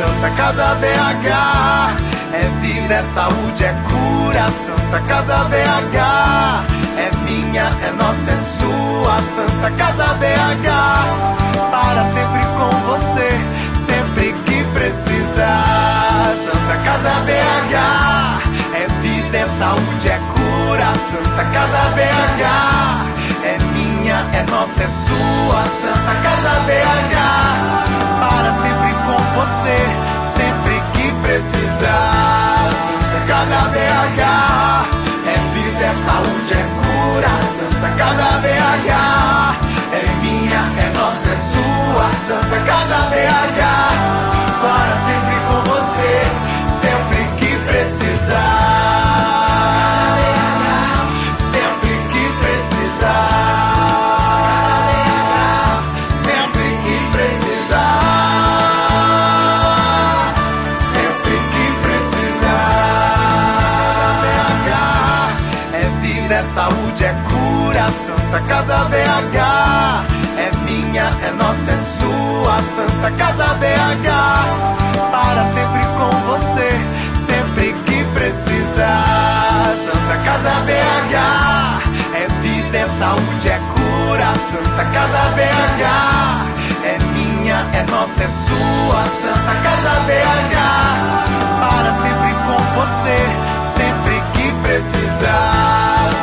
Santa Casa BH. É vida, é saúde, é cura, Santa Casa BH. É minha, é nossa, é sua, Santa Casa BH. Para sempre com você, sempre que precisar. Santa Casa BH. É vida, é saúde, é cura, Santa Casa BH. É minha, é nossa, é sua, Santa Casa BH. Para sempre com você, sempre que precisar. Casa BH. É vida, é saúde, saúde, é cura. Santa Casa BH é minha, é nossa, é sua. Santa Casa BH para sempre com você, sempre que precisar. Santa Casa BH é vida, é saúde, é cura. Santa Casa BH é minha, é nossa, é sua. Santa Casa BH para sempre com você, sempre que precisar.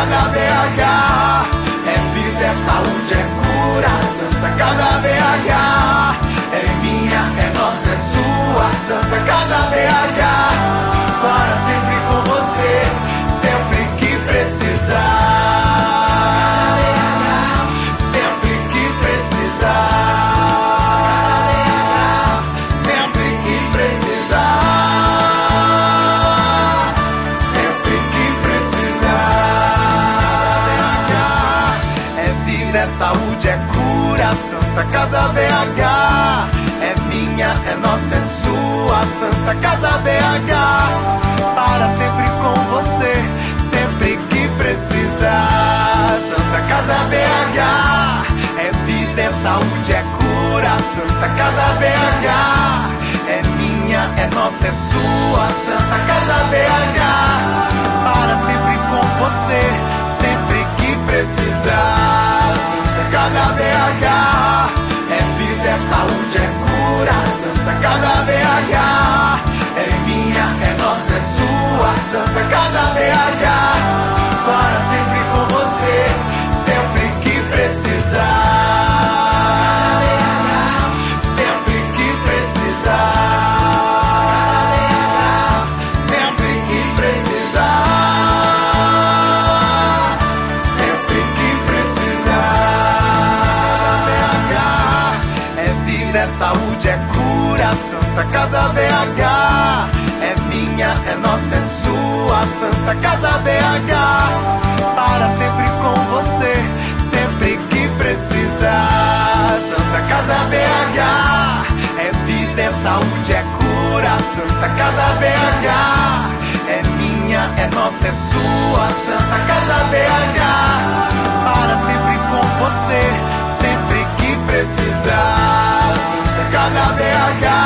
Casa BH é vida, é saúde, é cura. Santa Casa BH é minha, é nossa, é sua. Santa Casa É saúde, é cura. Santa Casa BH. É minha, é nossa, é sua. Santa Casa BH. Para sempre com você, sempre que precisar. Santa Casa BH. É vida, é saúde, é cura. Santa Casa BH. É minha, é nossa, é sua. Santa Casa BH. Para sempre com você, sempre que precisar. Santa Casa BH. Para sempre com você, sempre que precisar. Sempre que precisar. Sempre que precisar. Sempre que precisar. É vida, é saúde, é cura. Santa Casa BH minha, é nossa, é sua. Santa Casa BH para sempre com você, sempre que precisar. Santa Casa BH é vida, é saúde, é cura. Santa Casa BH é minha, é nossa, é sua. Santa Casa BH para sempre com você, sempre que precisar. Santa Casa BH